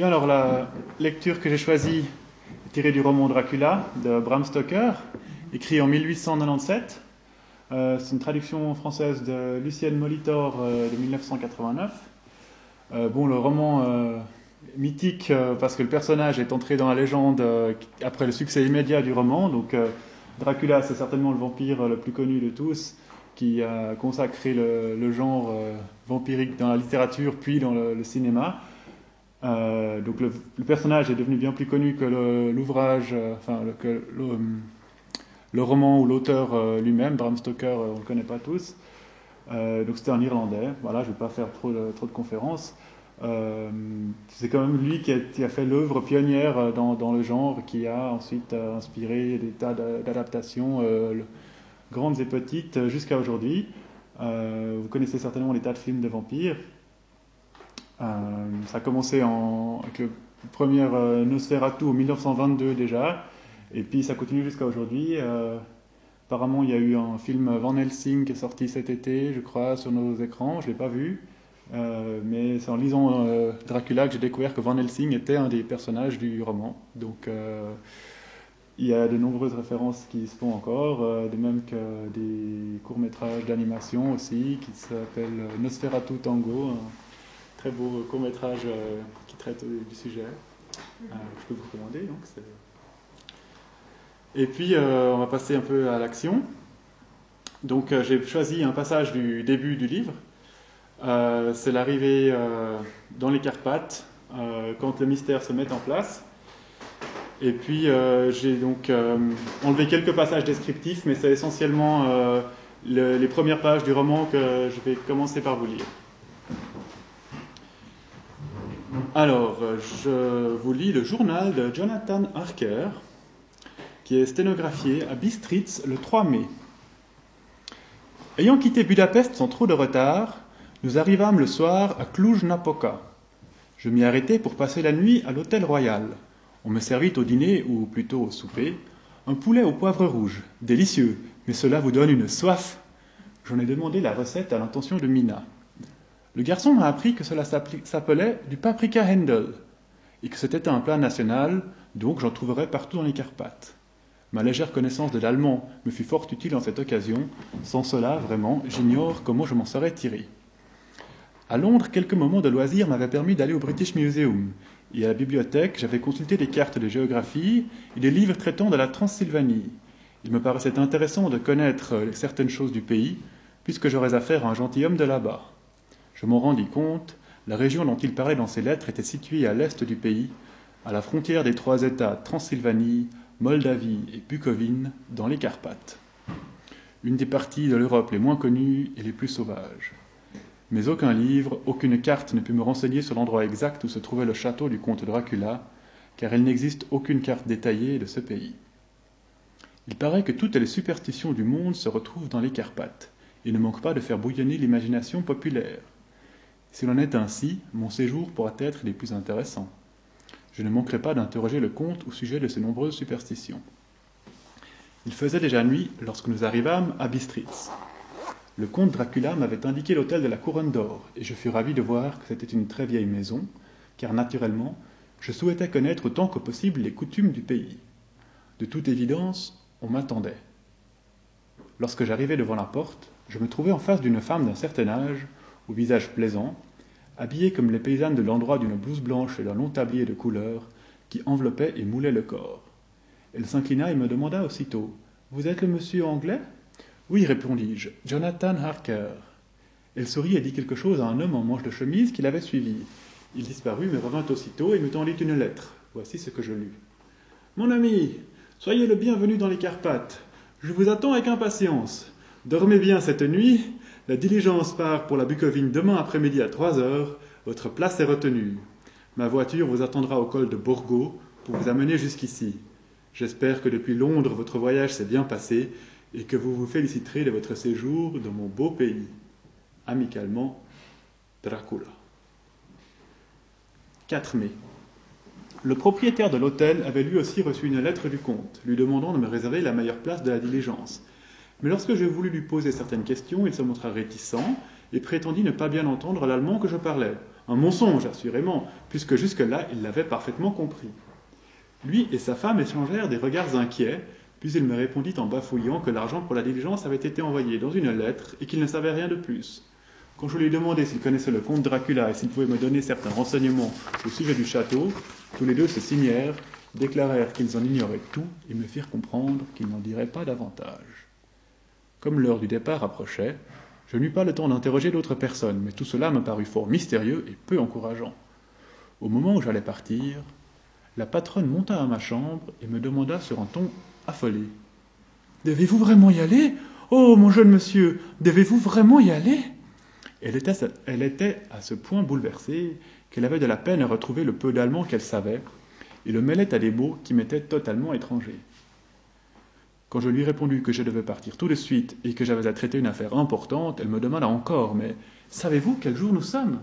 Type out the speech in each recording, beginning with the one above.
Bien, alors la lecture que j'ai choisie est tirée du roman Dracula de Bram Stoker, écrit en 1897. Euh, c'est une traduction française de Lucienne Molitor euh, de 1989. Euh, bon, le roman mythique parce que le personnage est entré dans la légende après le succès immédiat du roman. Donc, Dracula, c'est certainement le vampire le plus connu de tous, qui a consacré le, genre vampirique dans la littérature puis dans le cinéma. Euh, donc le, personnage est devenu bien plus connu que l'ouvrage, euh, enfin le, que le, roman ou l'auteur euh, lui-même, Bram Stoker, euh, on le connaît pas tous. Euh, donc c'était un Irlandais. Voilà, je vais pas faire trop de, trop conférences. Euh, c'est quand même lui qui a, fait l'œuvre pionnière euh, dans, dans, le genre, qui a ensuite euh, inspiré des tas d'adaptations, euh, grandes et petites, jusqu'à aujourd'hui. vous connaissez certainement des tas de films de vampires. Euh, ça a commencé en, avec le premier euh, Nosferatu en 1922 déjà, et puis ça continue jusqu'à aujourd'hui. Euh, apparemment, il y a eu un film Van Helsing qui est sorti cet été, je crois, sur nos écrans. Je ne l'ai pas vu, mais c'est en lisant Dracula que j'ai découvert que Van Helsing était un des personnages du roman. Donc, il y a de nombreuses références qui se font encore, de même que des courts-métrages d'animation aussi, qui s'appellent Nosferatu Tango très beau court métrage euh, qui traite du sujet. Euh, je peux vous recommander. Donc Et puis, euh, on va passer un peu à l'action. Donc, euh, j'ai choisi un passage du début du livre. Euh, c'est l'arrivée dans les Carpates, quand le mystère se met en place. Et puis, j'ai donc enlevé quelques passages descriptifs, mais c'est essentiellement le, les premières pages du roman que je vais commencer par vous lire. Alors, je vous lis le journal de Jonathan Harker, qui est sténographié à Bistritz le 3 mai. Ayant quitté Budapest sans trop de retard, nous arrivâmes le soir à Cluj-Napoca. Je m'y arrêtai pour passer la nuit à l'hôtel royal. On me servit au dîner, ou plutôt au souper, un poulet au poivre rouge, délicieux, mais cela vous donne une soif. J'en ai demandé la recette à l'intention de Mina. Le garçon m'a appris que cela s'appelait du paprika Handel et que c'était un plat national, donc j'en trouverais partout dans les Carpates. Ma légère connaissance de l'allemand me fut fort utile en cette occasion. Sans cela, vraiment, j'ignore comment je m'en serais tiré. À Londres, quelques moments de loisirs m'avaient permis d'aller au British Museum et à la bibliothèque, j'avais consulté des cartes de géographie et des livres traitant de la Transylvanie. Il me paraissait intéressant de connaître certaines choses du pays, puisque j'aurais affaire à un gentilhomme de là-bas. Je m'en rendis compte, la région dont il parlait dans ses lettres était située à l'est du pays, à la frontière des trois États Transylvanie, Moldavie et Bucovine, dans les Carpates. Une des parties de l'Europe les moins connues et les plus sauvages. Mais aucun livre, aucune carte ne put me renseigner sur l'endroit exact où se trouvait le château du comte Dracula, car il n'existe aucune carte détaillée de ce pays. Il paraît que toutes les superstitions du monde se retrouvent dans les Carpates, et ne manquent pas de faire bouillonner l'imagination populaire. S'il en est ainsi, mon séjour pourra être des plus intéressants. Je ne manquerai pas d'interroger le comte au sujet de ces nombreuses superstitions. Il faisait déjà nuit lorsque nous arrivâmes à Bistritz. Le comte Dracula m'avait indiqué l'hôtel de la Couronne d'Or, et je fus ravi de voir que c'était une très vieille maison, car naturellement, je souhaitais connaître autant que possible les coutumes du pays. De toute évidence, on m'attendait. Lorsque j'arrivai devant la porte, je me trouvai en face d'une femme d'un certain âge, au visage plaisant, habillée comme les paysannes de l'endroit d'une blouse blanche et d'un long tablier de couleur qui enveloppait et moulait le corps. Elle s'inclina et me demanda aussitôt Vous êtes le monsieur anglais Oui, répondis-je, Jonathan Harker. Elle sourit et dit quelque chose à un homme en manche de chemise qui l'avait suivi. Il disparut, mais revint aussitôt et me tendit une lettre. Voici ce que je lus. Mon ami, soyez le bienvenu dans les Carpates. Je vous attends avec impatience. Dormez bien cette nuit la diligence part pour la Bucovine demain après-midi à 3 heures. Votre place est retenue. Ma voiture vous attendra au col de Borgo pour vous amener jusqu'ici. J'espère que depuis Londres votre voyage s'est bien passé et que vous vous féliciterez de votre séjour dans mon beau pays. Amicalement, Dracula. 4 mai. Le propriétaire de l'hôtel avait lui aussi reçu une lettre du comte, lui demandant de me réserver la meilleure place de la diligence. Mais lorsque je voulus lui poser certaines questions, il se montra réticent et prétendit ne pas bien entendre l'allemand que je parlais, Un mensonge, assurément, puisque jusque-là il l'avait parfaitement compris. Lui et sa femme échangèrent des regards inquiets, puis il me répondit en bafouillant que l'argent pour la diligence avait été envoyé dans une lettre et qu'il ne savait rien de plus. Quand je lui ai demandé s'il connaissait le comte Dracula et s'il pouvait me donner certains renseignements au sujet du château, tous les deux se signèrent, déclarèrent qu'ils en ignoraient tout et me firent comprendre qu'ils n'en diraient pas davantage. Comme l'heure du départ approchait, je n'eus pas le temps d'interroger d'autres personnes, mais tout cela me parut fort mystérieux et peu encourageant. Au moment où j'allais partir, la patronne monta à ma chambre et me demanda sur un ton affolé. Devez-vous vraiment y aller? Oh, mon jeune monsieur, devez-vous vraiment y aller? Elle était, elle était à ce point bouleversée qu'elle avait de la peine à retrouver le peu d'allemand qu'elle savait, et le mêlait à des mots qui m'étaient totalement étrangers. Quand je lui répondis que je devais partir tout de suite et que j'avais à traiter une affaire importante, elle me demanda encore Mais savez-vous quel jour nous sommes?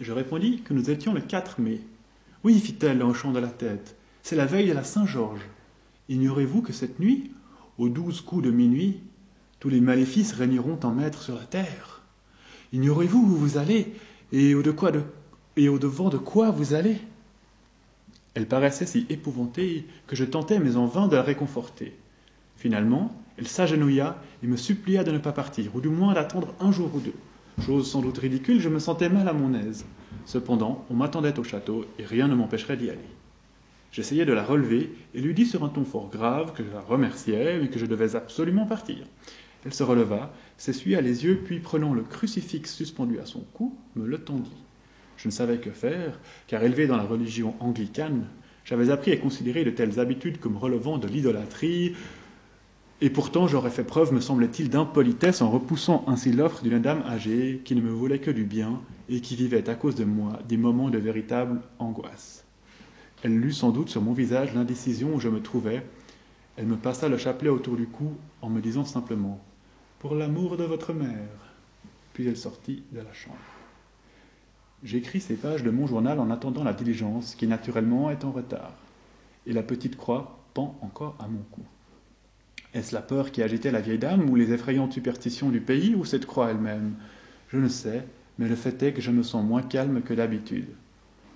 Je répondis que nous étions le 4 mai. Oui, fit-elle en hochant de la tête, c'est la veille de la Saint-Georges. Ignorez-vous que cette nuit, aux douze coups de minuit, tous les maléfices régneront en maître sur la terre? Ignorez-vous où vous allez et au, de quoi de, et au devant de quoi vous allez? Elle paraissait si épouvantée que je tentais, mais en vain, de la réconforter. Finalement, elle s'agenouilla et me supplia de ne pas partir, ou du moins d'attendre un jour ou deux. Chose sans doute ridicule, je me sentais mal à mon aise. Cependant, on m'attendait au château et rien ne m'empêcherait d'y aller. J'essayai de la relever et lui dis sur un ton fort grave que je la remerciais, mais que je devais absolument partir. Elle se releva, s'essuya les yeux, puis prenant le crucifix suspendu à son cou, me le tendit. Je ne savais que faire, car élevé dans la religion anglicane, j'avais appris à considérer de telles habitudes comme relevant de l'idolâtrie, et pourtant j'aurais fait preuve, me semblait-il, d'impolitesse en repoussant ainsi l'offre d'une dame âgée qui ne me voulait que du bien et qui vivait à cause de moi des moments de véritable angoisse. Elle lut sans doute sur mon visage l'indécision où je me trouvais. Elle me passa le chapelet autour du cou en me disant simplement pour l'amour de votre mère. Puis elle sortit de la chambre. J'écris ces pages de mon journal en attendant la diligence, qui naturellement est en retard. Et la petite croix pend encore à mon cou. Est-ce la peur qui agitait la vieille dame, ou les effrayantes superstitions du pays, ou cette croix elle-même? Je ne sais, mais le fait est que je me sens moins calme que d'habitude.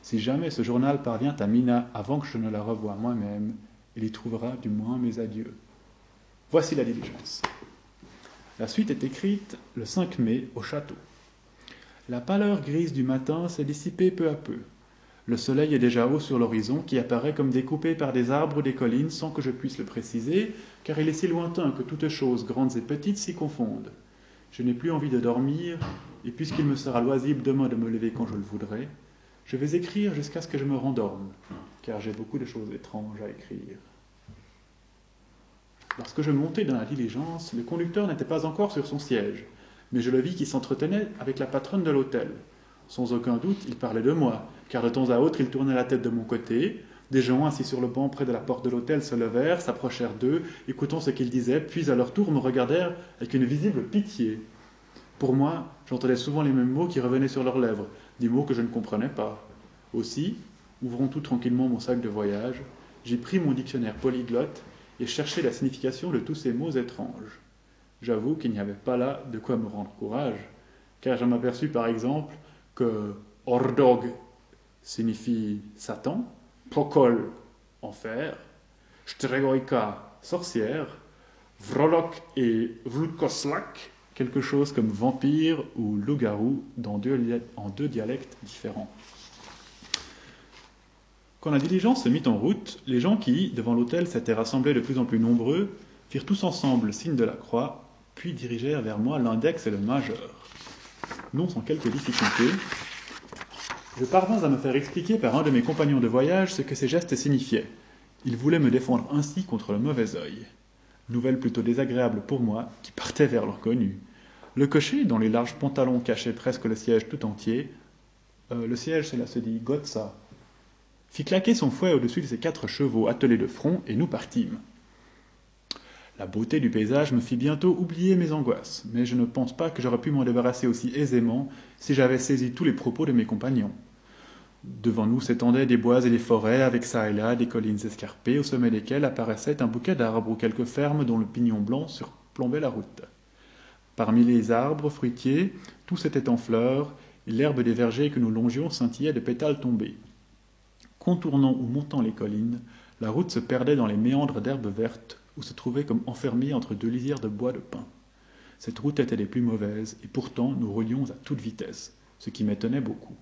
Si jamais ce journal parvient à Mina avant que je ne la revoie moi-même, il y trouvera du moins mes adieux. Voici la diligence. La suite est écrite le 5 mai au château. La pâleur grise du matin s'est dissipée peu à peu. Le soleil est déjà haut sur l'horizon qui apparaît comme découpé par des arbres ou des collines sans que je puisse le préciser, car il est si lointain que toutes choses, grandes et petites, s'y confondent. Je n'ai plus envie de dormir, et puisqu'il me sera loisible demain de me lever quand je le voudrai, je vais écrire jusqu'à ce que je me rendorme, car j'ai beaucoup de choses étranges à écrire. Lorsque je montai dans la diligence, le conducteur n'était pas encore sur son siège, mais je le vis qui s'entretenait avec la patronne de l'hôtel. Sans aucun doute, il parlait de moi, car de temps à autre il tournait la tête de mon côté. Des gens assis sur le banc près de la porte de l'hôtel se levèrent, s'approchèrent d'eux, écoutant ce qu'il disait, puis à leur tour me regardèrent avec une visible pitié. Pour moi, j'entendais souvent les mêmes mots qui revenaient sur leurs lèvres, des mots que je ne comprenais pas. Aussi, ouvrant tout tranquillement mon sac de voyage, j'ai pris mon dictionnaire polyglotte et chercher la signification de tous ces mots étranges. J'avoue qu'il n'y avait pas là de quoi me rendre courage, car je m'aperçus par exemple que Ordog signifie Satan, Pokol, enfer, Stregoika, sorcière, Vrolok et Vlkoslak, quelque chose comme vampire ou loup-garou en deux dialectes différents. Quand la diligence se mit en route, les gens qui, devant l'hôtel, s'étaient rassemblés de plus en plus nombreux, firent tous ensemble signe de la croix, puis dirigèrent vers moi l'index et le majeur. Non sans quelques difficultés, je parvins à me faire expliquer par un de mes compagnons de voyage ce que ces gestes signifiaient. Ils voulaient me défendre ainsi contre le mauvais œil. Nouvelle plutôt désagréable pour moi, qui partais vers l'inconnu. Le cocher, dont les larges pantalons cachaient presque le siège tout entier, euh, le siège, cela se dit Gotza, fit claquer son fouet au-dessus de ses quatre chevaux attelés de front, et nous partîmes. La beauté du paysage me fit bientôt oublier mes angoisses, mais je ne pense pas que j'aurais pu m'en débarrasser aussi aisément si j'avais saisi tous les propos de mes compagnons. Devant nous s'étendaient des bois et des forêts, avec çà et là des collines escarpées, au sommet desquelles apparaissait un bouquet d'arbres ou quelques fermes dont le pignon blanc surplombait la route. Parmi les arbres fruitiers, tous étaient en fleurs, et l'herbe des vergers que nous longions scintillait de pétales tombés. Contournant ou montant les collines, la route se perdait dans les méandres d'herbes vertes ou se trouvait comme enfermée entre deux lisières de bois de pin. Cette route était des plus mauvaises, et pourtant nous roulions à toute vitesse, ce qui m'étonnait beaucoup.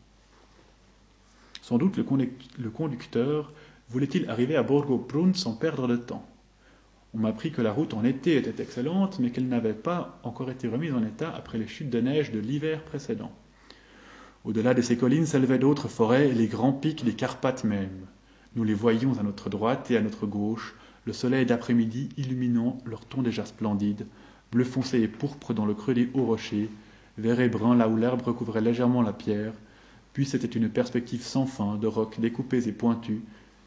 Sans doute le conducteur voulait-il arriver à Borgo Prun sans perdre de temps. On m'apprit que la route en été était excellente, mais qu'elle n'avait pas encore été remise en état après les chutes de neige de l'hiver précédent. Au-delà de ces collines s'élevaient d'autres forêts et les grands pics des Carpates même. Nous les voyions à notre droite et à notre gauche, le soleil d'après-midi illuminant leur ton déjà splendide, bleu foncé et pourpre dans le creux des hauts rochers, vert et brun là où l'herbe recouvrait légèrement la pierre, puis c'était une perspective sans fin de rocs découpés et pointus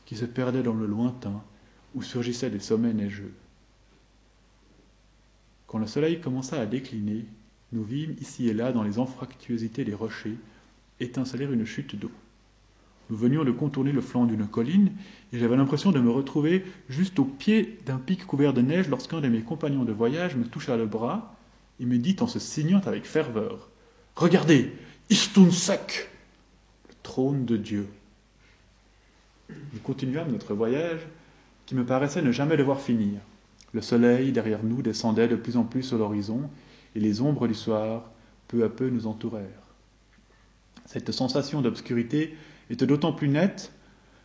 qui se perdaient dans le lointain, où surgissaient des sommets neigeux. Quand le soleil commença à décliner, nous vîmes ici et là dans les anfractuosités des rochers étinceler une chute d'eau. Nous venions de contourner le flanc d'une colline, et j'avais l'impression de me retrouver juste au pied d'un pic couvert de neige lorsqu'un de mes compagnons de voyage me toucha le bras et me dit en se signant avec ferveur Regardez, Istun de Dieu. Nous continuâmes notre voyage, qui me paraissait ne jamais devoir finir. Le soleil derrière nous descendait de plus en plus sur l'horizon, et les ombres du soir peu à peu nous entourèrent. Cette sensation d'obscurité était d'autant plus nette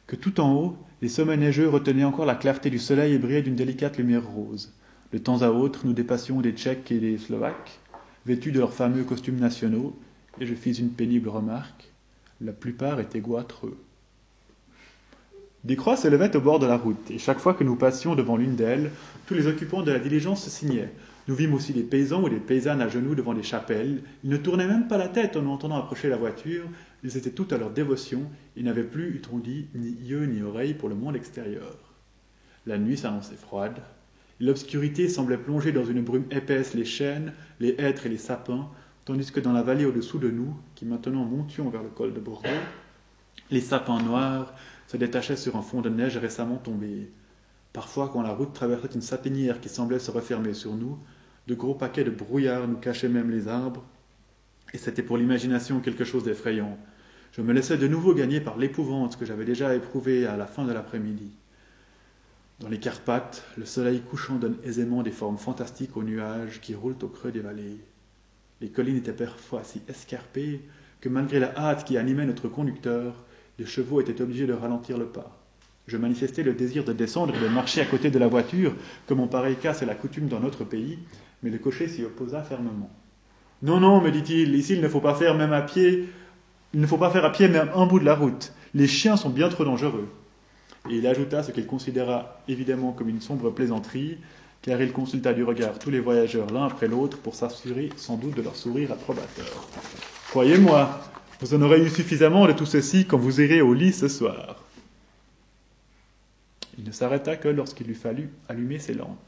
que tout en haut, les sommets neigeux retenaient encore la clarté du soleil et brillaient d'une délicate lumière rose. De temps à autre, nous dépassions des Tchèques et des Slovaques, vêtus de leurs fameux costumes nationaux, et je fis une pénible remarque. La plupart étaient goitreux. Des croix s'élevaient au bord de la route, et chaque fois que nous passions devant l'une d'elles, tous les occupants de la diligence se signaient. Nous vîmes aussi des paysans ou des paysannes à genoux devant des chapelles. Ils ne tournaient même pas la tête en entendant approcher la voiture. Ils étaient tout à leur dévotion. Ils n'avaient plus, eût-on dit, ni yeux ni oreilles pour le monde extérieur. La nuit s'annonçait froide. L'obscurité semblait plonger dans une brume épaisse les chênes, les hêtres et les sapins, tandis que dans la vallée au-dessous de nous, qui maintenant montions vers le col de Bordeaux, les sapins noirs se détachaient sur un fond de neige récemment tombé. Parfois, quand la route traversait une sapinière qui semblait se refermer sur nous, de gros paquets de brouillard nous cachaient même les arbres, et c'était pour l'imagination quelque chose d'effrayant. Je me laissais de nouveau gagner par l'épouvante que j'avais déjà éprouvée à la fin de l'après-midi. Dans les Carpates, le soleil couchant donne aisément des formes fantastiques aux nuages qui roulent au creux des vallées. Les collines étaient parfois si escarpées que malgré la hâte qui animait notre conducteur, les chevaux étaient obligés de ralentir le pas. Je manifestais le désir de descendre et de marcher à côté de la voiture, comme en pareil cas c'est la coutume dans notre pays, mais le cocher s'y opposa fermement. Non, non, me dit-il, ici il ne faut pas faire même à pied, il ne faut pas faire à pied même un bout de la route. Les chiens sont bien trop dangereux. Et il ajouta ce qu'il considéra évidemment comme une sombre plaisanterie, car il consulta du regard tous les voyageurs l'un après l'autre pour s'assurer sans doute de leur sourire approbateur. Croyez-moi, vous en aurez eu suffisamment de tout ceci quand vous irez au lit ce soir. Il ne s'arrêta que lorsqu'il eut fallu allumer ses lampes.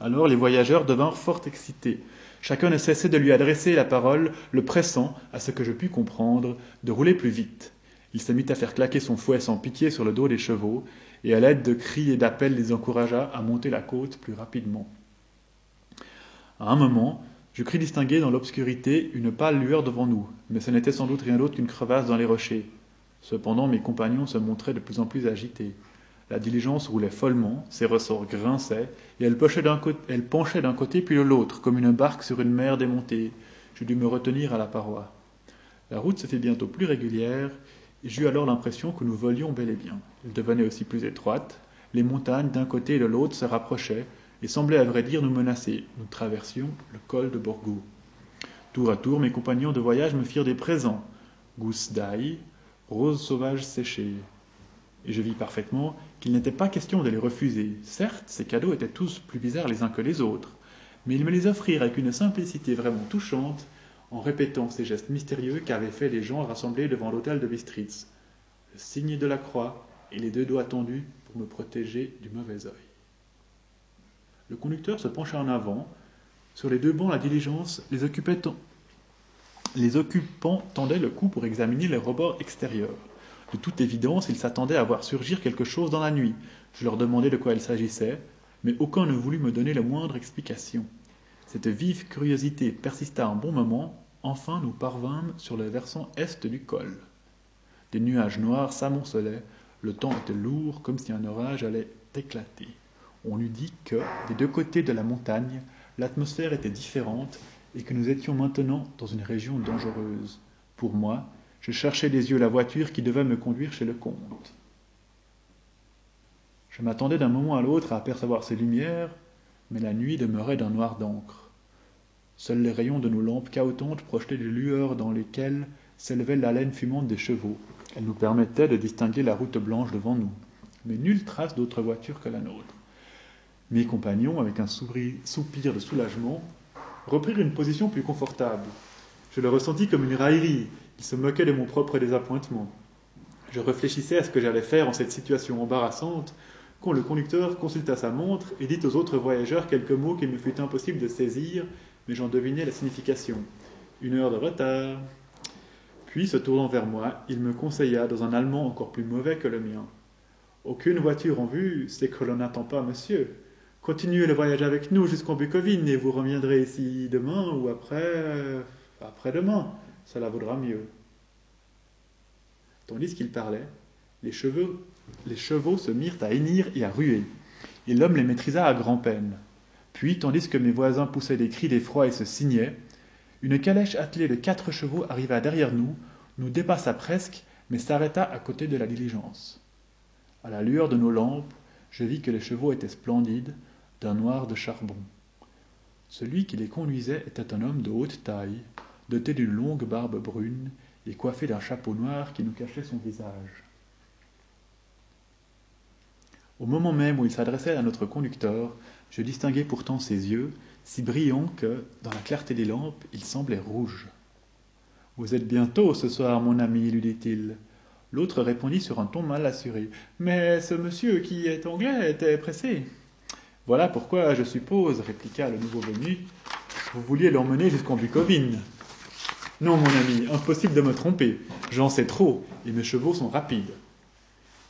Alors les voyageurs devinrent fort excités. Chacun ne cessait de lui adresser la parole, le pressant, à ce que je pus comprendre, de rouler plus vite. Il se mit à faire claquer son fouet sans pitié sur le dos des chevaux, et à l'aide de cris et d'appels les encouragea à monter la côte plus rapidement. À un moment, je crus distinguer dans l'obscurité une pâle lueur devant nous, mais ce n'était sans doute rien d'autre qu'une crevasse dans les rochers. Cependant, mes compagnons se montraient de plus en plus agités. La diligence roulait follement, ses ressorts grinçaient, et elle, penchait d'un côté puis de l'autre, comme une barque sur une mer démontée. Je dus me retenir à la paroi. La route se fit bientôt plus régulière, j'eus alors l'impression que nous volions bel et bien. Elle devenait aussi plus étroite, les montagnes d'un côté et de l'autre se rapprochaient, et semblaient à vrai dire nous menacer. Nous traversions le col de Borgo. Tour à tour, mes compagnons de voyage me firent des présents gousses d'ail, roses sauvages séchées. Et je vis parfaitement qu'il n'était pas question de les refuser. Certes, ces cadeaux étaient tous plus bizarres les uns que les autres, mais ils me les offrirent avec une simplicité vraiment touchante, en répétant ces gestes mystérieux qu'avaient fait les gens rassemblés devant l'hôtel de Bistritz. Le signe de la croix et les deux doigts tendus pour me protéger du mauvais œil. Le conducteur se pencha en avant. Sur les deux bancs, la diligence, les, les occupants tendaient le cou pour examiner les rebords extérieurs. De toute évidence, ils s'attendaient à voir surgir quelque chose dans la nuit. Je leur demandai de quoi il s'agissait, mais aucun ne voulut me donner la moindre explication. Cette vive curiosité persista un bon moment, enfin nous parvînmes sur le versant est du col. Des nuages noirs s'amoncelaient, le temps était lourd comme si un orage allait éclater. On eût dit que, des deux côtés de la montagne, l'atmosphère était différente et que nous étions maintenant dans une région dangereuse. Pour moi, je cherchais des yeux la voiture qui devait me conduire chez le comte. Je m'attendais d'un moment à l'autre à apercevoir ces lumières, mais la nuit demeurait d'un noir d'encre. Seuls les rayons de nos lampes cahotantes projetaient des lueurs dans lesquelles s'élevait l'haleine fumante des chevaux. Elles nous permettaient de distinguer la route blanche devant nous, mais nulle trace d'autre voiture que la nôtre. Mes compagnons, avec un soupir de soulagement, reprirent une position plus confortable. Je le ressentis comme une raillerie. Ils se moquaient de mon propre désappointement. Je réfléchissais à ce que j'allais faire en cette situation embarrassante quand le conducteur consulta sa montre et dit aux autres voyageurs quelques mots qu'il me fut impossible de saisir, mais j'en devinais la signification. Une heure de retard. Puis, se tournant vers moi, il me conseilla dans un allemand encore plus mauvais que le mien. Aucune voiture en vue, c'est que l'on n'attend pas, monsieur. Continuez le voyage avec nous jusqu'en Bucovine et vous reviendrez ici demain ou après. après-demain. Cela vaudra mieux. Tandis qu'il parlait, les chevaux, les chevaux se mirent à hennir et à ruer, et l'homme les maîtrisa à grand-peine. Puis, tandis que mes voisins poussaient des cris d'effroi et se signaient, une calèche attelée de quatre chevaux arriva derrière nous, nous dépassa presque, mais s'arrêta à côté de la diligence. À la lueur de nos lampes, je vis que les chevaux étaient splendides, d'un noir de charbon. Celui qui les conduisait était un homme de haute taille, doté d'une longue barbe brune et coiffé d'un chapeau noir qui nous cachait son visage. Au moment même où il s'adressait à notre conducteur, je distinguai pourtant ses yeux, si brillants que, dans la clarté des lampes, ils semblaient rouges. Vous êtes bientôt ce soir, mon ami, lui dit-il. L'autre répondit sur un ton mal assuré. Mais ce monsieur qui est anglais était pressé. Voilà pourquoi, je suppose, répliqua le nouveau venu, vous vouliez l'emmener jusqu'en Bucovine. Non, mon ami, impossible de me tromper. J'en sais trop, et mes chevaux sont rapides.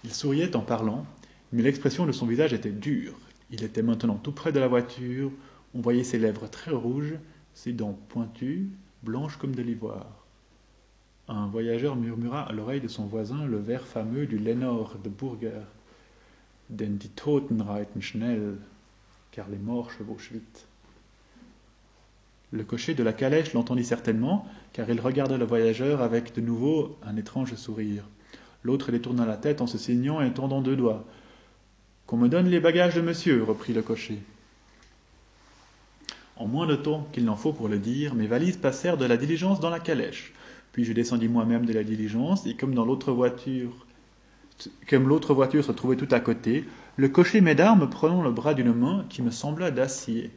Il souriait en parlant, mais l'expression de son visage était dure. Il était maintenant tout près de la voiture, on voyait ses lèvres très rouges, ses dents pointues, blanches comme de l'ivoire. Un voyageur murmura à l'oreille de son voisin le vers fameux du Lénore de Burger. Denn die Toten reiten schnell, car les morts chevauchent vite. Le cocher de la calèche l'entendit certainement, car il regarda le voyageur avec de nouveau un étrange sourire. L'autre détourna la tête en se signant et tendant deux doigts. Qu'on me donne les bagages de monsieur, reprit le cocher. En moins de temps qu'il n'en faut pour le dire, mes valises passèrent de la diligence dans la calèche. Puis je descendis moi-même de la diligence, et comme dans l'autre voiture, comme l'autre voiture se trouvait tout à côté, le cocher m'aida me prenant le bras d'une main qui me sembla d'acier.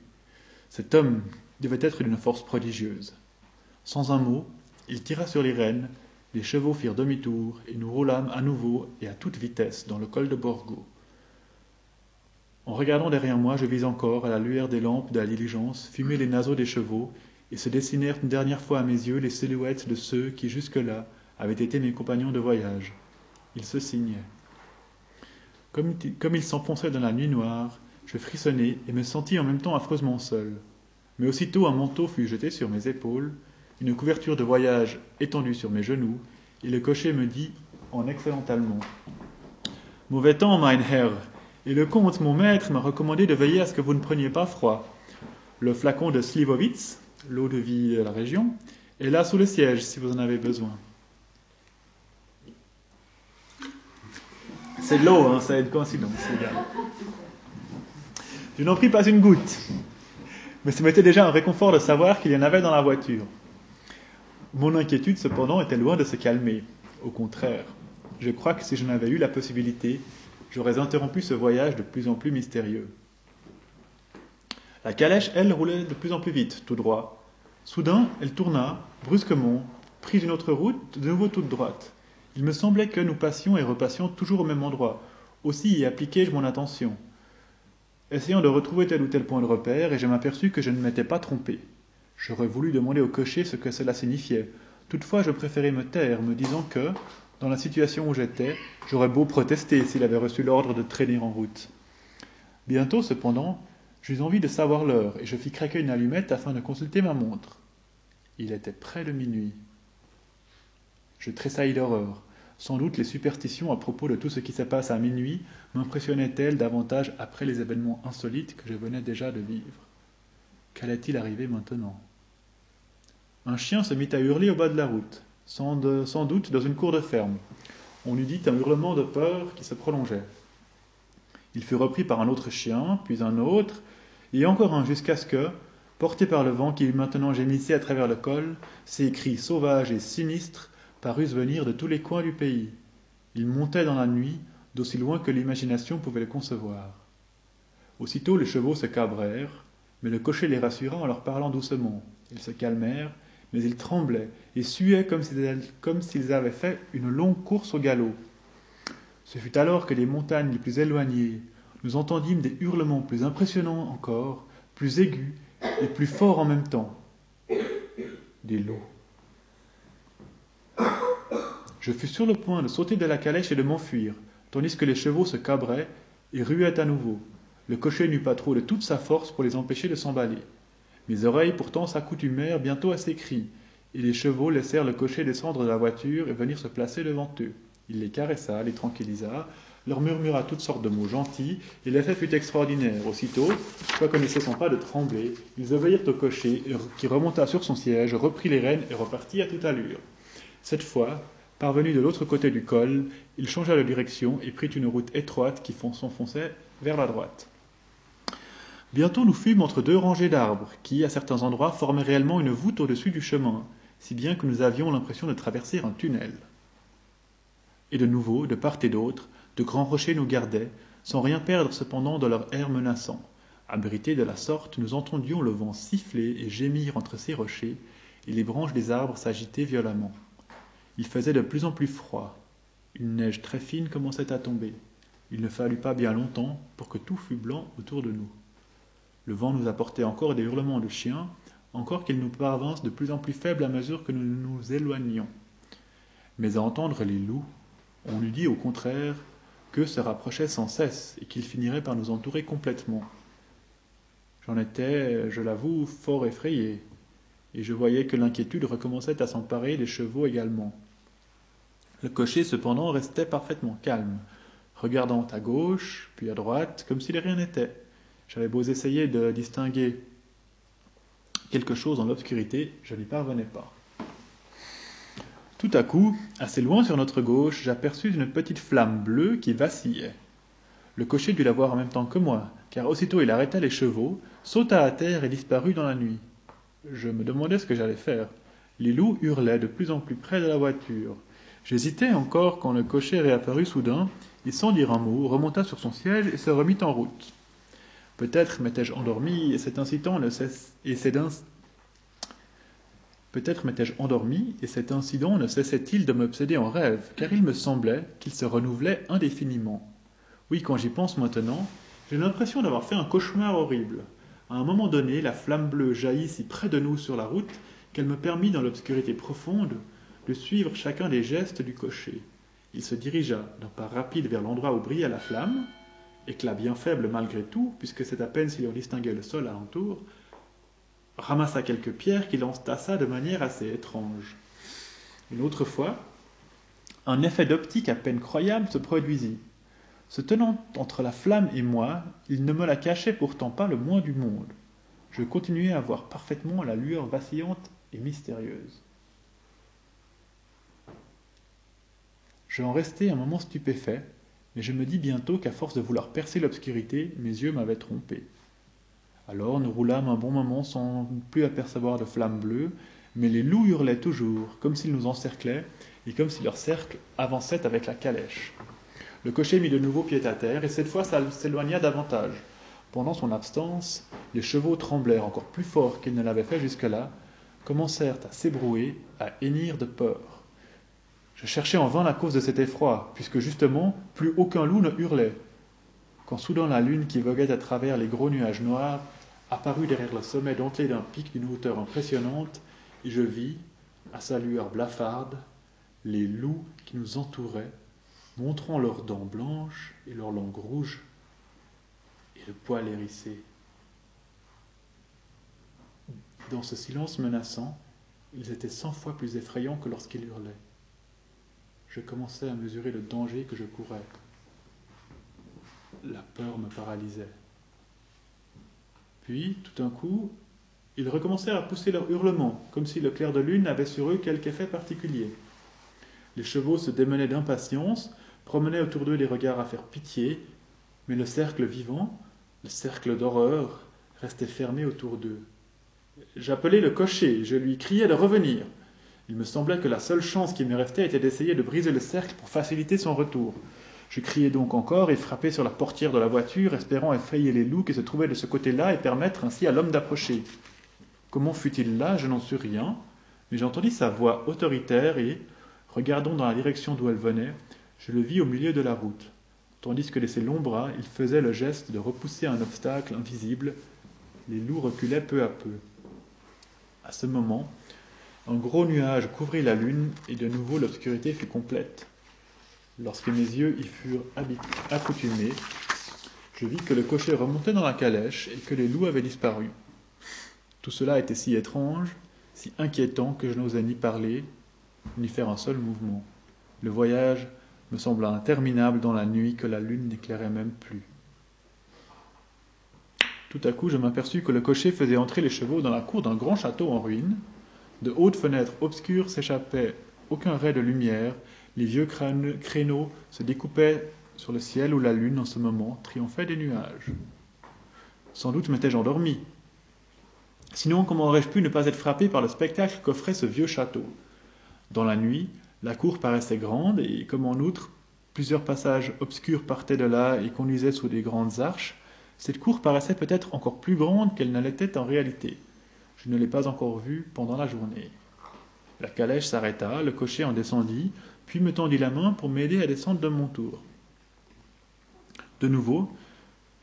Cet homme devait être d'une force prodigieuse. Sans un mot, il tira sur les rênes, les chevaux firent demi-tour, et nous roulâmes à nouveau et à toute vitesse dans le col de Borgo. En regardant derrière moi, je vis encore, à la lueur des lampes de la diligence, fumer les naseaux des chevaux, et se dessinèrent une dernière fois à mes yeux les silhouettes de ceux qui jusque-là avaient été mes compagnons de voyage. Ils se signaient. Comme, ils s'enfonçaient dans la nuit noire, je frissonnai et me sentis en même temps affreusement seul. Mais aussitôt un manteau fut jeté sur mes épaules, une couverture de voyage étendue sur mes genoux, et le cocher me dit en excellent allemand Mauvais temps, et le comte, mon maître, m'a recommandé de veiller à ce que vous ne preniez pas froid. Le flacon de Slivovitz, l'eau de vie de la région, est là sous le siège si vous en avez besoin. C'est de l'eau, hein, ça a une coïncidence, Je n'en pris pas une goutte, mais ça m'était déjà un réconfort de savoir qu'il y en avait dans la voiture. Mon inquiétude, cependant, était loin de se calmer. Au contraire, je crois que si je n'avais eu la possibilité, j'aurais interrompu ce voyage de plus en plus mystérieux. La calèche, elle, roulait de plus en plus vite, tout droit. Soudain, elle tourna, brusquement, prit une autre route, de nouveau toute droite. Il me semblait que nous passions et repassions toujours au même endroit. Aussi y appliquai-je mon attention, essayant de retrouver tel ou tel point de repère, et je m'aperçus que je ne m'étais pas trompé. J'aurais voulu demander au cocher ce que cela signifiait. Toutefois, je préférais me taire, me disant que, dans la situation où j'étais, j'aurais beau protester s'il avait reçu l'ordre de traîner en route. Bientôt, cependant, j'eus envie de savoir l'heure, et je fis craquer une allumette afin de consulter ma montre. Il était près de minuit. Je tressaillis d'horreur. Sans doute les superstitions à propos de tout ce qui se passe à minuit m'impressionnaient-elles davantage après les événements insolites que je venais déjà de vivre? Qu'allait-il arriver maintenant? Un chien se mit à hurler au bas de la route, sans, doute dans une cour de ferme. On eût dit un hurlement de peur qui se prolongeait. Il fut repris par un autre chien, puis un autre, et encore un jusqu'à ce que, porté par le vent qui maintenant gémissait à travers le col, ces cris sauvages et sinistres parussent venir de tous les coins du pays. Ils montaient dans la nuit, d'aussi loin que l'imagination pouvait le concevoir. Aussitôt les chevaux se cabrèrent, mais le cocher les rassura en leur parlant doucement. Ils se calmèrent, mais ils tremblaient et suaient comme s'ils avaient fait une longue course au galop. Ce fut alors que des montagnes les plus éloignées, nous entendîmes des hurlements plus impressionnants encore, plus aigus et plus forts en même temps. Des loups. Je fus sur le point de sauter de la calèche et de m'enfuir, tandis que les chevaux se cabraient et ruaient à nouveau. Le cocher n'eut pas trop de toute sa force pour les empêcher de s'emballer. Mes oreilles pourtant s'accoutumèrent bientôt à ces cris, et les chevaux laissèrent le cocher descendre de la voiture et venir se placer devant eux. Il les caressa, les tranquillisa, leur murmura toutes sortes de mots gentils, et l'effet fut extraordinaire. Aussitôt, quoique ne cessant pas de trembler, ils obéirent au cocher, qui remonta sur son siège, reprit les rênes et repartit à toute allure. Cette fois, parvenu de l'autre côté du col, il changea de direction et prit une route étroite qui s'enfonçait vers la droite. Bientôt nous fûmes entre deux rangées d'arbres, qui, à certains endroits, formaient réellement une voûte au-dessus du chemin, si bien que nous avions l'impression de traverser un tunnel. Et de nouveau, de part et d'autre, de grands rochers nous gardaient, sans rien perdre cependant de leur air menaçant. Abrités de la sorte, nous entendions le vent siffler et gémir entre ces rochers, et les branches des arbres s'agiter violemment. Il faisait de plus en plus froid. Une neige très fine commençait à tomber. Il ne fallut pas bien longtemps pour que tout fût blanc autour de nous. Le vent nous apportait encore des hurlements de chiens, encore qu'ils nous parvinssent de plus en plus faibles à mesure que nous nous éloignions. Mais à entendre les loups, on eût dit au contraire que se rapprochaient sans cesse et qu'ils finiraient par nous entourer complètement. J'en étais, je l'avoue, fort effrayé, et je voyais que l'inquiétude recommençait à s'emparer des chevaux également. Le cocher, cependant, restait parfaitement calme, regardant à gauche, puis à droite, comme si rien n'était. J'avais beau essayer de distinguer quelque chose dans l'obscurité, je n'y parvenais pas. Tout à coup, assez loin sur notre gauche, j'aperçus une petite flamme bleue qui vacillait. Le cocher dut la voir en même temps que moi, car aussitôt il arrêta les chevaux, sauta à terre et disparut dans la nuit. Je me demandais ce que j'allais faire. Les loups hurlaient de plus en plus près de la voiture. J'hésitais encore quand le cocher réapparut soudain, et sans dire un mot, remonta sur son siège et se remit en route. Peut-être m'étais-je endormi, et cet incident ne cessait-il de m'obséder en rêve, car il me semblait qu'il se renouvelait indéfiniment. Oui, quand j'y pense maintenant, j'ai l'impression d'avoir fait un cauchemar horrible. À un moment donné, la flamme bleue jaillit si près de nous sur la route qu'elle me permit, dans l'obscurité profonde, de suivre chacun des gestes du cocher. Il se dirigea d'un pas rapide vers l'endroit où brillait la flamme, éclat bien faible malgré tout, puisque c'est à peine s'il en distinguait le sol alentour, ramassa quelques pierres qu'il entassa de manière assez étrange. Une autre fois, un effet d'optique à peine croyable se produisit. Se tenant entre la flamme et moi, il ne me la cachait pourtant pas le moins du monde. Je continuais à voir parfaitement la lueur vacillante et mystérieuse. Je en restai un moment stupéfait, mais je me dis bientôt qu'à force de vouloir percer l'obscurité, mes yeux m'avaient trompé. Alors nous roulâmes un bon moment sans plus apercevoir de flammes bleues, mais les loups hurlaient toujours, comme s'ils nous encerclaient, et comme si leur cercle avançait avec la calèche. Le cocher mit de nouveau pied à terre, et cette fois ça s'éloigna davantage. Pendant son absence, les chevaux tremblèrent encore plus fort qu'ils ne l'avaient fait jusque-là, commencèrent à s'ébrouer, à hennir de peur. Je cherchais en vain la cause de cet effroi, puisque justement, plus aucun loup ne hurlait, quand soudain la lune qui voguait à travers les gros nuages noirs apparut derrière le sommet dentelé d'un pic d'une hauteur impressionnante, et je vis, à sa lueur blafarde, les loups qui nous entouraient, montrant leurs dents blanches et leurs langues rouges, et le poil hérissé. Dans ce silence menaçant, Ils étaient cent fois plus effrayants que lorsqu'il hurlait. Je commençais à mesurer le danger que je courais. La peur me paralysait. Puis, tout d'un coup, ils recommencèrent à pousser leurs hurlements, comme si le clair de lune avait sur eux quelque effet particulier. Les chevaux se démenaient d'impatience, promenaient autour d'eux les regards à faire pitié, mais le cercle vivant, le cercle d'horreur, restait fermé autour d'eux. J'appelai le cocher, je lui criai de revenir. Il me semblait que la seule chance qui me restait était d'essayer de briser le cercle pour faciliter son retour. Je criai donc encore et frappai sur la portière de la voiture, espérant effrayer les loups qui se trouvaient de ce côté-là et permettre ainsi à l'homme d'approcher. Comment fut-il là Je n'en sus rien, mais j'entendis sa voix autoritaire et, regardant dans la direction d'où elle venait, je le vis au milieu de la route. Tandis que de ses longs bras, il faisait le geste de repousser un obstacle invisible, les loups reculaient peu à peu. À ce moment, un gros nuage couvrit la lune et de nouveau l'obscurité fut complète. Lorsque mes yeux y furent accoutumés, je vis que le cocher remontait dans la calèche et que les loups avaient disparu. Tout cela était si étrange, si inquiétant que je n'osais ni parler, ni faire un seul mouvement. Le voyage me sembla interminable dans la nuit que la lune n'éclairait même plus. Tout à coup, je m'aperçus que le cocher faisait entrer les chevaux dans la cour d'un grand château en ruine. De hautes fenêtres obscures s'échappaient aucun ray de lumière, les vieux créneaux se découpaient sur le ciel où la lune, en ce moment, triomphait des nuages. Sans doute m'étais-je endormi. Sinon, comment aurais-je pu ne pas être frappé par le spectacle qu'offrait ce vieux château? Dans la nuit, la cour paraissait grande, et comme en outre, plusieurs passages obscurs partaient de là et conduisaient sous des grandes arches, cette cour paraissait peut-être encore plus grande qu'elle ne l'était en réalité. Je ne l'ai pas encore vue pendant la journée. La calèche s'arrêta, le cocher en descendit, puis me tendit la main pour m'aider à descendre de mon tour. De nouveau,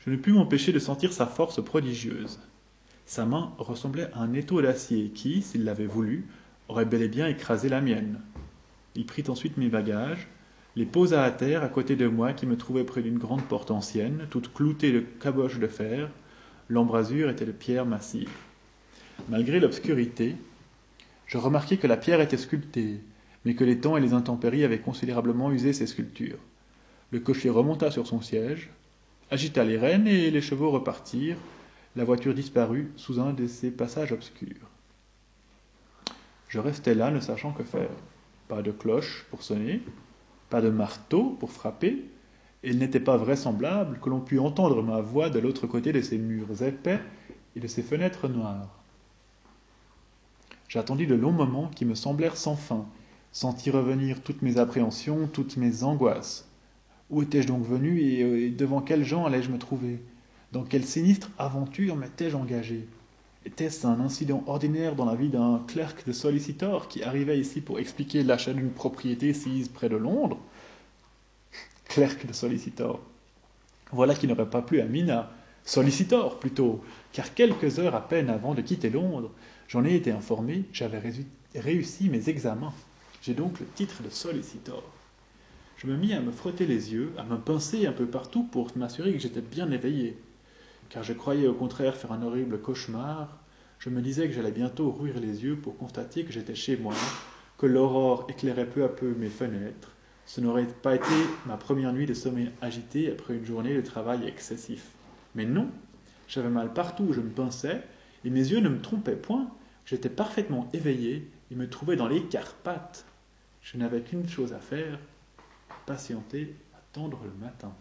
je ne pus m'empêcher de sentir sa force prodigieuse. Sa main ressemblait à un étau d'acier qui, s'il l'avait voulu, aurait bel et bien écrasé la mienne. Il prit ensuite mes bagages, les posa à terre à côté de moi qui me trouvais près d'une grande porte ancienne, toute cloutée de caboches de fer. L'embrasure était de pierre massive. Malgré l'obscurité, je remarquai que la pierre était sculptée, mais que les temps et les intempéries avaient considérablement usé ces sculptures. Le cocher remonta sur son siège, agita les rênes et les chevaux repartirent. La voiture disparut sous un de ces passages obscurs. Je restai là, ne sachant que faire. Pas de cloche pour sonner, pas de marteau pour frapper, et il n'était pas vraisemblable que l'on pût entendre ma voix de l'autre côté de ces murs épais et de ces fenêtres noires. J'attendis de longs moments qui me semblèrent sans fin, sentis revenir toutes mes appréhensions, toutes mes angoisses. Où étais-je donc venu et devant quels gens allais-je me trouver? Dans quelle sinistre aventure m'étais-je engagé? Était-ce un incident ordinaire dans la vie d'un clerc de sollicitor qui arrivait ici pour expliquer l'achat d'une propriété sise près de Londres? Clerc de sollicitor. Voilà qui n'aurait pas plu à Mina. Sollicitor plutôt, car quelques heures à peine avant de quitter Londres, J'en ai été informé, j'avais réussi mes examens. J'ai donc le titre de sollicitor. Je me mis à me frotter les yeux, à me pincer un peu partout pour m'assurer que j'étais bien éveillé. Car je croyais au contraire faire un horrible cauchemar. Je me disais que j'allais bientôt rouvrir les yeux pour constater que j'étais chez moi, que l'aurore éclairait peu à peu mes fenêtres. Ce n'aurait pas été ma première nuit de sommeil agité après une journée de travail excessif. Mais non, j'avais mal partout où je me pinçais, et mes yeux ne me trompaient point. J'étais parfaitement éveillé et me trouvais dans les Carpates. Je n'avais qu'une chose à faire, patienter, attendre le matin.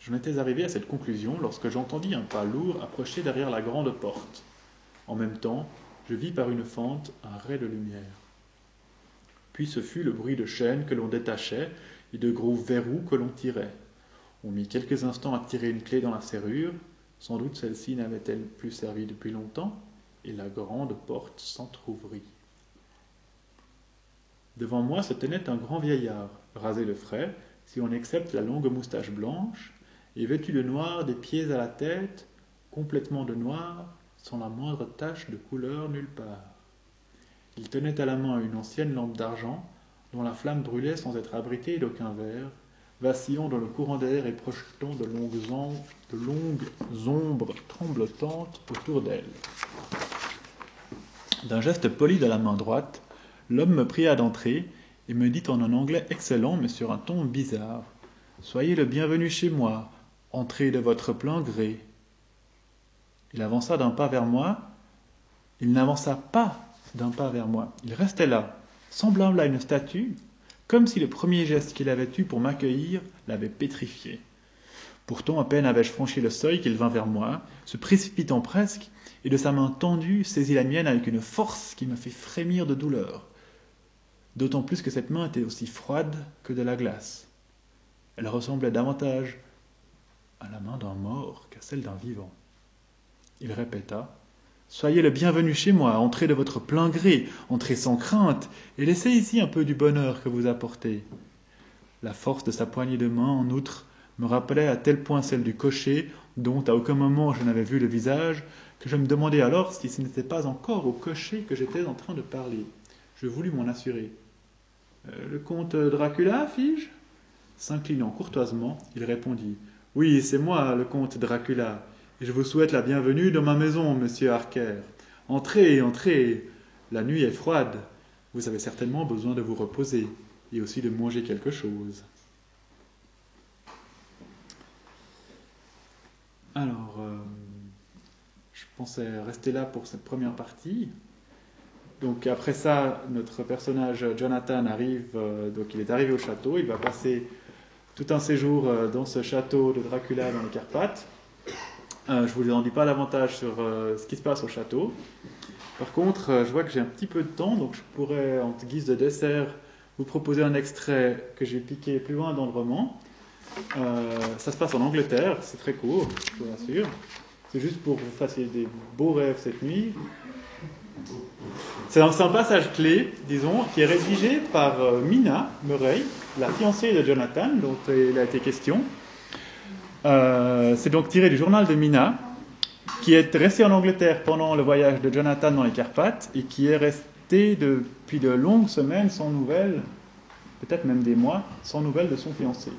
Je m'étais arrivé à cette conclusion lorsque j'entendis un pas lourd approcher derrière la grande porte. En même temps, je vis par une fente un ray de lumière. Puis ce fut le bruit de chaînes que l'on détachait et de gros verrous que l'on tirait. On mit quelques instants à tirer une clé dans la serrure, sans doute celle-ci n'avait-elle plus servi depuis longtemps, et la grande porte s'entr'ouvrit. Devant moi se tenait un grand vieillard, rasé de frais, si on accepte la longue moustache blanche, et vêtu de noir des pieds à la tête, complètement de noir, sans la moindre tache de couleur nulle part. Il tenait à la main une ancienne lampe d'argent, dont la flamme brûlait sans être abritée d'aucun verre, vacillant dans le courant d'air et projetant de longues, ombres tremblotantes autour d'elle. D'un geste poli de la main droite, l'homme me pria d'entrer et me dit en un anglais excellent mais sur un ton bizarre. Soyez le bienvenu chez moi, entrez de votre plein gré. Il avança d'un pas vers moi. Il n'avança pas d'un pas vers moi. Il restait là, semblable à une statue, comme si le premier geste qu'il avait eu pour m'accueillir l'avait pétrifié. Pourtant, à peine avais-je franchi le seuil qu'il vint vers moi, se précipitant presque, et de sa main tendue saisit la mienne avec une force qui me fait frémir de douleur. D'autant plus que cette main était aussi froide que de la glace. Elle ressemblait davantage à la main d'un mort qu'à celle d'un vivant. Il répéta Soyez le bienvenu chez moi, entrez de votre plein gré, entrez sans crainte, et laissez ici un peu du bonheur que vous apportez. La force de sa poignée de main, en outre, me rappelait à tel point celle du cocher, dont à aucun moment je n'avais vu le visage, que je me demandais alors si ce n'était pas encore au cocher que j'étais en train de parler. Je voulus m'en assurer. Euh, le comte Dracula, fis-je? S'inclinant courtoisement, il répondit Oui, c'est moi, le comte Dracula je vous souhaite la bienvenue dans ma maison, monsieur Harker. Entrez, entrez. La nuit est froide. Vous avez certainement besoin de vous reposer et aussi de manger quelque chose. Alors, euh, je pensais rester là pour cette première partie. Donc après ça, notre personnage Jonathan arrive, euh, donc il est arrivé au château, il va passer tout un séjour euh, dans ce château de Dracula dans les Carpates. Euh, je ne vous en dis pas davantage sur euh, ce qui se passe au château. Par contre, euh, je vois que j'ai un petit peu de temps, donc je pourrais, en guise de dessert, vous proposer un extrait que j'ai piqué plus loin dans le roman. ça se passe en Angleterre, c'est très court, je vous rassure. C'est juste pour que vous fassiez des beaux rêves cette nuit. C'est un, passage clé, disons, qui est rédigé par Mina Murray, la fiancée de Jonathan, dont il a été question. Euh, c'est donc tiré du journal de Mina, qui est resté en Angleterre pendant le voyage de Jonathan dans les Carpates et qui est resté depuis de longues semaines sans nouvelles, peut-être même des mois, sans nouvelles de son fiancé.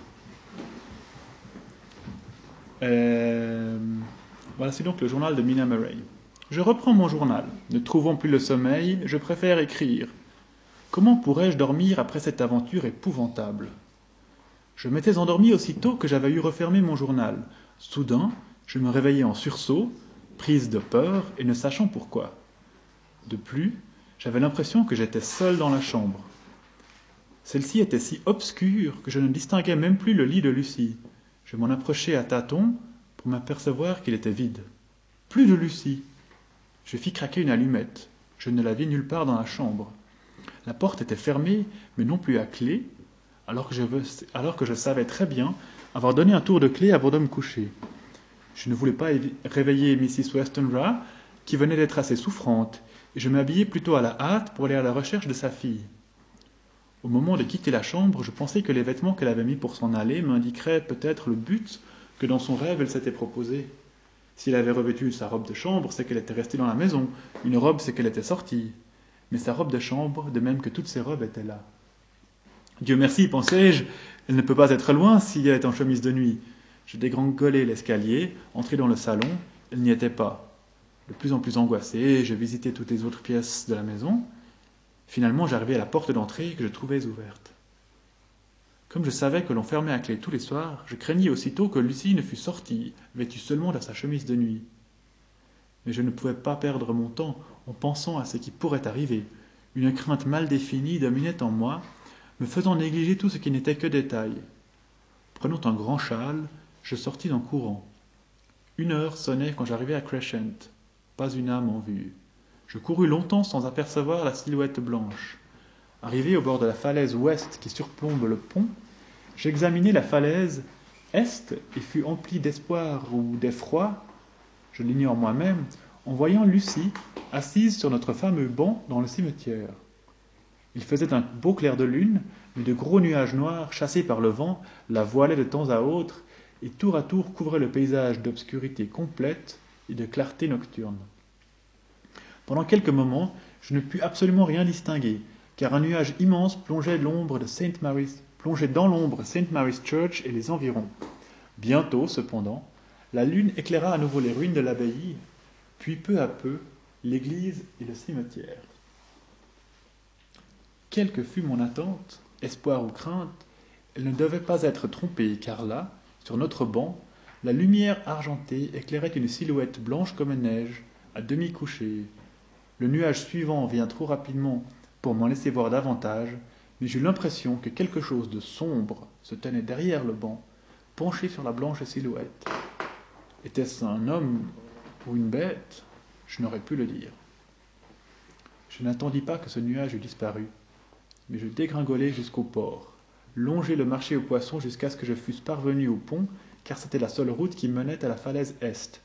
Euh, voilà, c'est donc le journal de Mina Murray. Je reprends mon journal. Ne trouvant plus le sommeil, je préfère écrire. Comment pourrais-je dormir après cette aventure épouvantable? Je m'étais endormi aussitôt que j'avais eu refermé mon journal. Soudain, je me réveillai en sursaut, prise de peur et ne sachant pourquoi. De plus, j'avais l'impression que j'étais seul dans la chambre. Celle-ci était si obscure que je ne distinguais même plus le lit de Lucie. Je m'en approchai à tâtons pour m'apercevoir qu'il était vide. Plus de Lucie. Je fis craquer une allumette. Je ne la vis nulle part dans la chambre. La porte était fermée, mais non plus à clé, alors que, je savais très bien avoir donné un tour de clé avant de me coucher. Je ne voulais pas réveiller Mrs. Westenra, qui venait d'être assez souffrante, et je m'habillai plutôt à la hâte pour aller à la recherche de sa fille. Au moment de quitter la chambre, je pensais que les vêtements qu'elle avait mis pour s'en aller m'indiqueraient peut-être le but que dans son rêve elle s'était proposé. S'il avait revêtu sa robe de chambre, c'est qu'elle était restée dans la maison. Une robe, c'est qu'elle était sortie. Mais sa robe de chambre, de même que toutes ses robes, étaient là. Dieu merci, pensai-je, elle ne peut pas être loin si elle est en chemise de nuit. Je dégringolai l'escalier, entrai dans le salon, elle n'y était pas. De plus en plus angoissé, je visitais toutes les autres pièces de la maison. Finalement, j'arrivai à la porte d'entrée que je trouvais ouverte. Comme je savais que l'on fermait à clé tous les soirs, je craignis aussitôt que Lucie ne fût sortie, vêtue seulement de sa chemise de nuit. Mais je ne pouvais pas perdre mon temps en pensant à ce qui pourrait arriver. Une crainte mal définie dominait en moi, me faisant négliger tout ce qui n'était que détail. Prenant un grand châle, je sortis en courant. Une heure sonnait quand j'arrivai à Crescent. Pas une âme en vue. Je courus longtemps sans apercevoir la silhouette blanche. Arrivé au bord de la falaise ouest qui surplombe le pont, j'examinai la falaise est et fus empli d'espoir ou d'effroi, je l'ignore moi-même, en voyant Lucie assise sur notre fameux banc dans le cimetière. Il faisait un beau clair de lune, mais de gros nuages noirs, chassés par le vent, la voilaient de temps à autre, et tour à tour couvraient le paysage d'obscurité complète et de clarté nocturne. Pendant quelques moments, je ne pus absolument rien distinguer, car un nuage immense plongeait l'ombre de Saint Mary's, plongeait dans l'ombre Saint Mary's Church et les environs. Bientôt, cependant, la lune éclaira à nouveau les ruines de l'abbaye, puis peu à peu, l'église et le cimetière. Quelle que fût mon attente, espoir ou crainte, elle ne devait pas être trompée, car là, sur notre banc, la lumière argentée éclairait une silhouette blanche comme neige, à demi couchée. Le nuage suivant vient trop rapidement pour m'en laisser voir davantage, mais j'eus l'impression que quelque chose de sombre se tenait derrière le banc, penché sur la blanche silhouette. Était-ce un homme ou une bête? Je n'aurais pu le dire. Je n'attendis pas que ce nuage eût disparu, mais je dégringolai jusqu'au port, longeai le marché aux poissons jusqu'à ce que je fusse parvenu au pont, car c'était la seule route qui menait à la falaise est.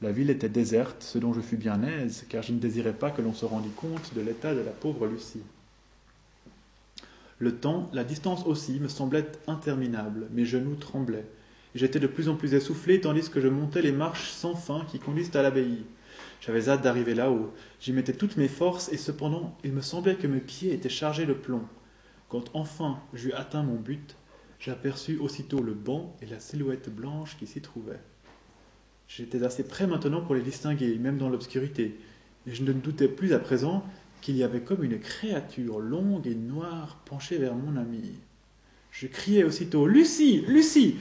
La ville était déserte, ce dont je fus bien aise, car je ne désirais pas que l'on se rendît compte de l'état de la pauvre Lucie. Le temps, la distance aussi, me semblait interminable, mes genoux tremblaient. J'étais de plus en plus essoufflé tandis que je montais les marches sans fin qui conduisent à l'abbaye. J'avais hâte d'arriver là-haut. J'y mettais toutes mes forces et cependant il me semblait que mes pieds étaient chargés de plomb. Quand enfin j'eus atteint mon but, j'aperçus aussitôt le banc et la silhouette blanche qui s'y trouvait. J'étais assez près maintenant pour les distinguer, même dans l'obscurité, et je ne doutais plus à présent qu'il y avait comme une créature longue et noire penchée vers mon ami. Je criai aussitôt Lucie Lucie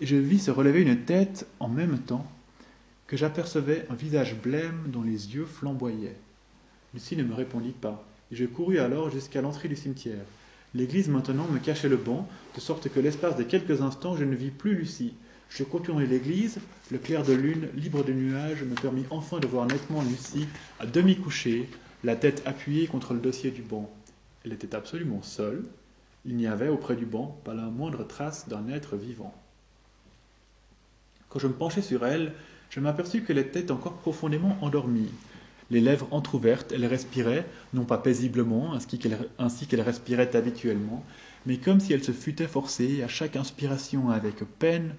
et je vis se relever une tête en même temps j'apercevais un visage blême dont les yeux flamboyaient. Lucie ne me répondit pas, et je courus alors jusqu'à l'entrée du cimetière. L'église maintenant me cachait le banc, de sorte que l'espace de quelques instants je ne vis plus Lucie. Je contournai l'église, le clair de lune, libre de nuages, me permit enfin de voir nettement Lucie, à demi couchée, la tête appuyée contre le dossier du banc. Elle était absolument seule. Il n'y avait auprès du banc pas la moindre trace d'un être vivant. Quand je me penchai sur elle, je m'aperçus qu'elle était encore profondément endormie. Les lèvres entr'ouvertes, elle respirait, non pas paisiblement, ainsi qu'elle respirait habituellement, mais comme si elle se fût forcée, à chaque inspiration avec peine,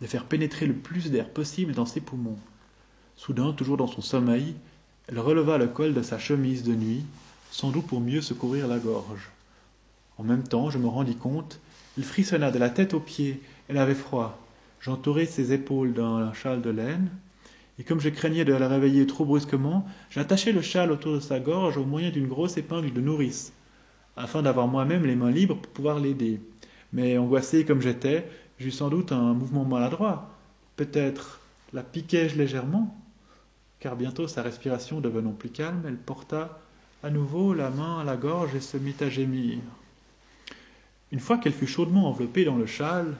de faire pénétrer le plus d'air possible dans ses poumons. Soudain, toujours dans son sommeil, elle releva le col de sa chemise de nuit, sans doute pour mieux se couvrir la gorge. En même temps, je me rendis compte, il frissonna de la tête aux pieds, elle avait froid. J'entourai ses épaules d'un châle de laine, et comme je craignais de la réveiller trop brusquement, j'attachai le châle autour de sa gorge au moyen d'une grosse épingle de nourrice, afin d'avoir moi-même les mains libres pour pouvoir l'aider. Mais angoissé comme j'étais, j'eus sans doute un mouvement maladroit. Peut-être la piquai-je légèrement, car bientôt sa respiration devenant plus calme, elle porta à nouveau la main à la gorge et se mit à gémir. Une fois qu'elle fut chaudement enveloppée dans le châle,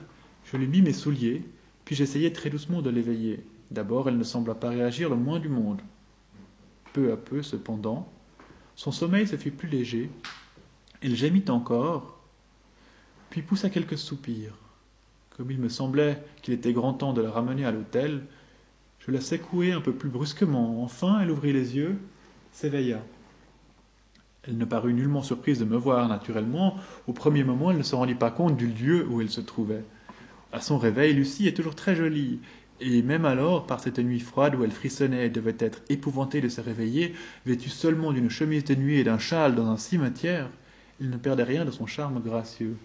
je lui mis mes souliers, puis j'essayai très doucement de l'éveiller. D'abord, elle ne sembla pas réagir le moins du monde. Peu à peu, cependant, son sommeil se fit plus léger. Elle gémit encore, puis poussa quelques soupirs. Comme il me semblait qu'il était grand temps de la ramener à l'hôtel, je la secouai un peu plus brusquement. Enfin, elle ouvrit les yeux, s'éveilla. Elle ne parut nullement surprise de me voir, naturellement. Au premier moment, elle ne se rendit pas compte du lieu où elle se trouvait. À son réveil, Lucie est toujours très jolie, et même alors, par cette nuit froide où elle frissonnait et devait être épouvantée de se réveiller, vêtue seulement d'une chemise de nuit et d'un châle dans un cimetière, elle ne perdait rien de son charme gracieux.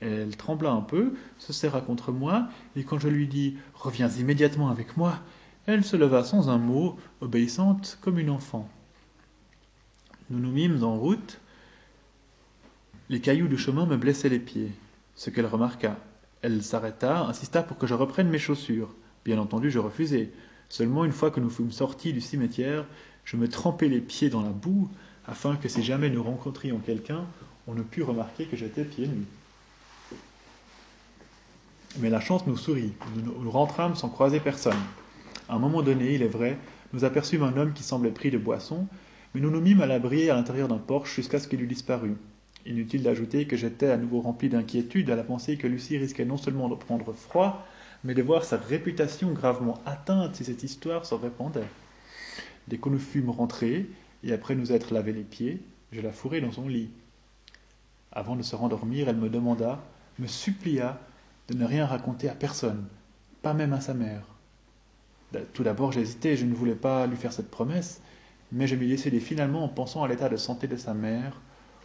Elle trembla un peu, se serra contre moi, et quand je lui dis Reviens immédiatement avec moi, elle se leva sans un mot, obéissante comme une enfant. Nous nous mîmes en route. Les cailloux du chemin me blessaient les pieds, ce qu'elle remarqua. Elle s'arrêta, insista pour que je reprenne mes chaussures. Bien entendu, je refusai. Seulement une fois que nous fûmes sortis du cimetière, je me trempai les pieds dans la boue, afin que si jamais nous rencontrions quelqu'un, on ne pût remarquer que j'étais pieds nus. Mais la chance nous sourit. Nous, rentrâmes sans croiser personne. À un moment donné, il est vrai, nous aperçûmes un homme qui semblait pris de boisson, mais nous nous mîmes à l'abri à l'intérieur d'un porche jusqu'à ce qu'il eût disparu. Inutile d'ajouter que j'étais à nouveau rempli d'inquiétude à la pensée que Lucie risquait non seulement de prendre froid, mais de voir sa réputation gravement atteinte si cette histoire se répandait. Dès que nous fûmes rentrés, et après nous être lavé les pieds, je la fourrai dans son lit. Avant de se rendormir, elle me demanda, me supplia de ne rien raconter à personne, pas même à sa mère. Tout d'abord j'hésitais, je ne voulais pas lui faire cette promesse, mais je m'y décidai finalement en pensant à l'état de santé de sa mère,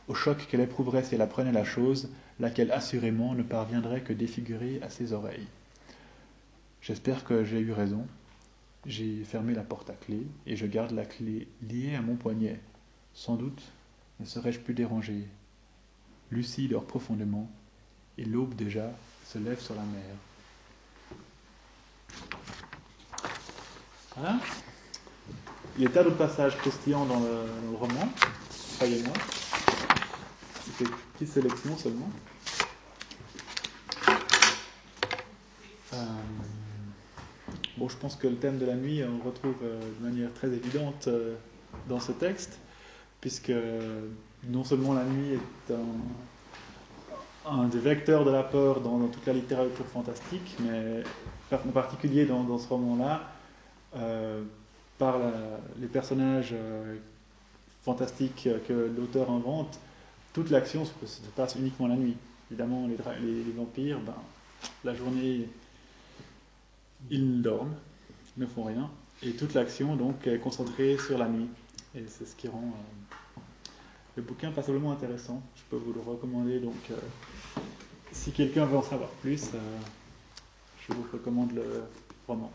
au choc qu'elle éprouverait si elle apprenait la chose, laquelle assurément ne parviendrait que défigurer à ses oreilles. J'espère que j'ai eu raison. J'ai fermé la porte à clé et je garde la clé liée à mon poignet. Sans doute ne serais-je plus dérangé. Lucie dort profondément et l'aube déjà se lève sur la mer. Voilà. Il y a tas d'autres passages dans le, dans le roman, croyez-moi. C'était petite sélection seulement? Euh, bon, je pense que le thème de la nuit, on le retrouve euh, de manière très évidente euh, dans ce texte, puisque non seulement la nuit est un, des vecteurs de la peur dans, toute la littérature fantastique, mais en particulier dans, ce roman-là, par les personnages fantastiques que l'auteur invente, toute l'action se, passe uniquement la nuit. Évidemment, les, vampires, ben, la journée, ils dorment, ne font rien, et toute l'action donc est concentrée sur la nuit. Et c'est ce qui rend euh, le bouquin passablement intéressant. Je peux vous le recommander. Euh, si quelqu'un veut en savoir plus, euh, je vous recommande le roman.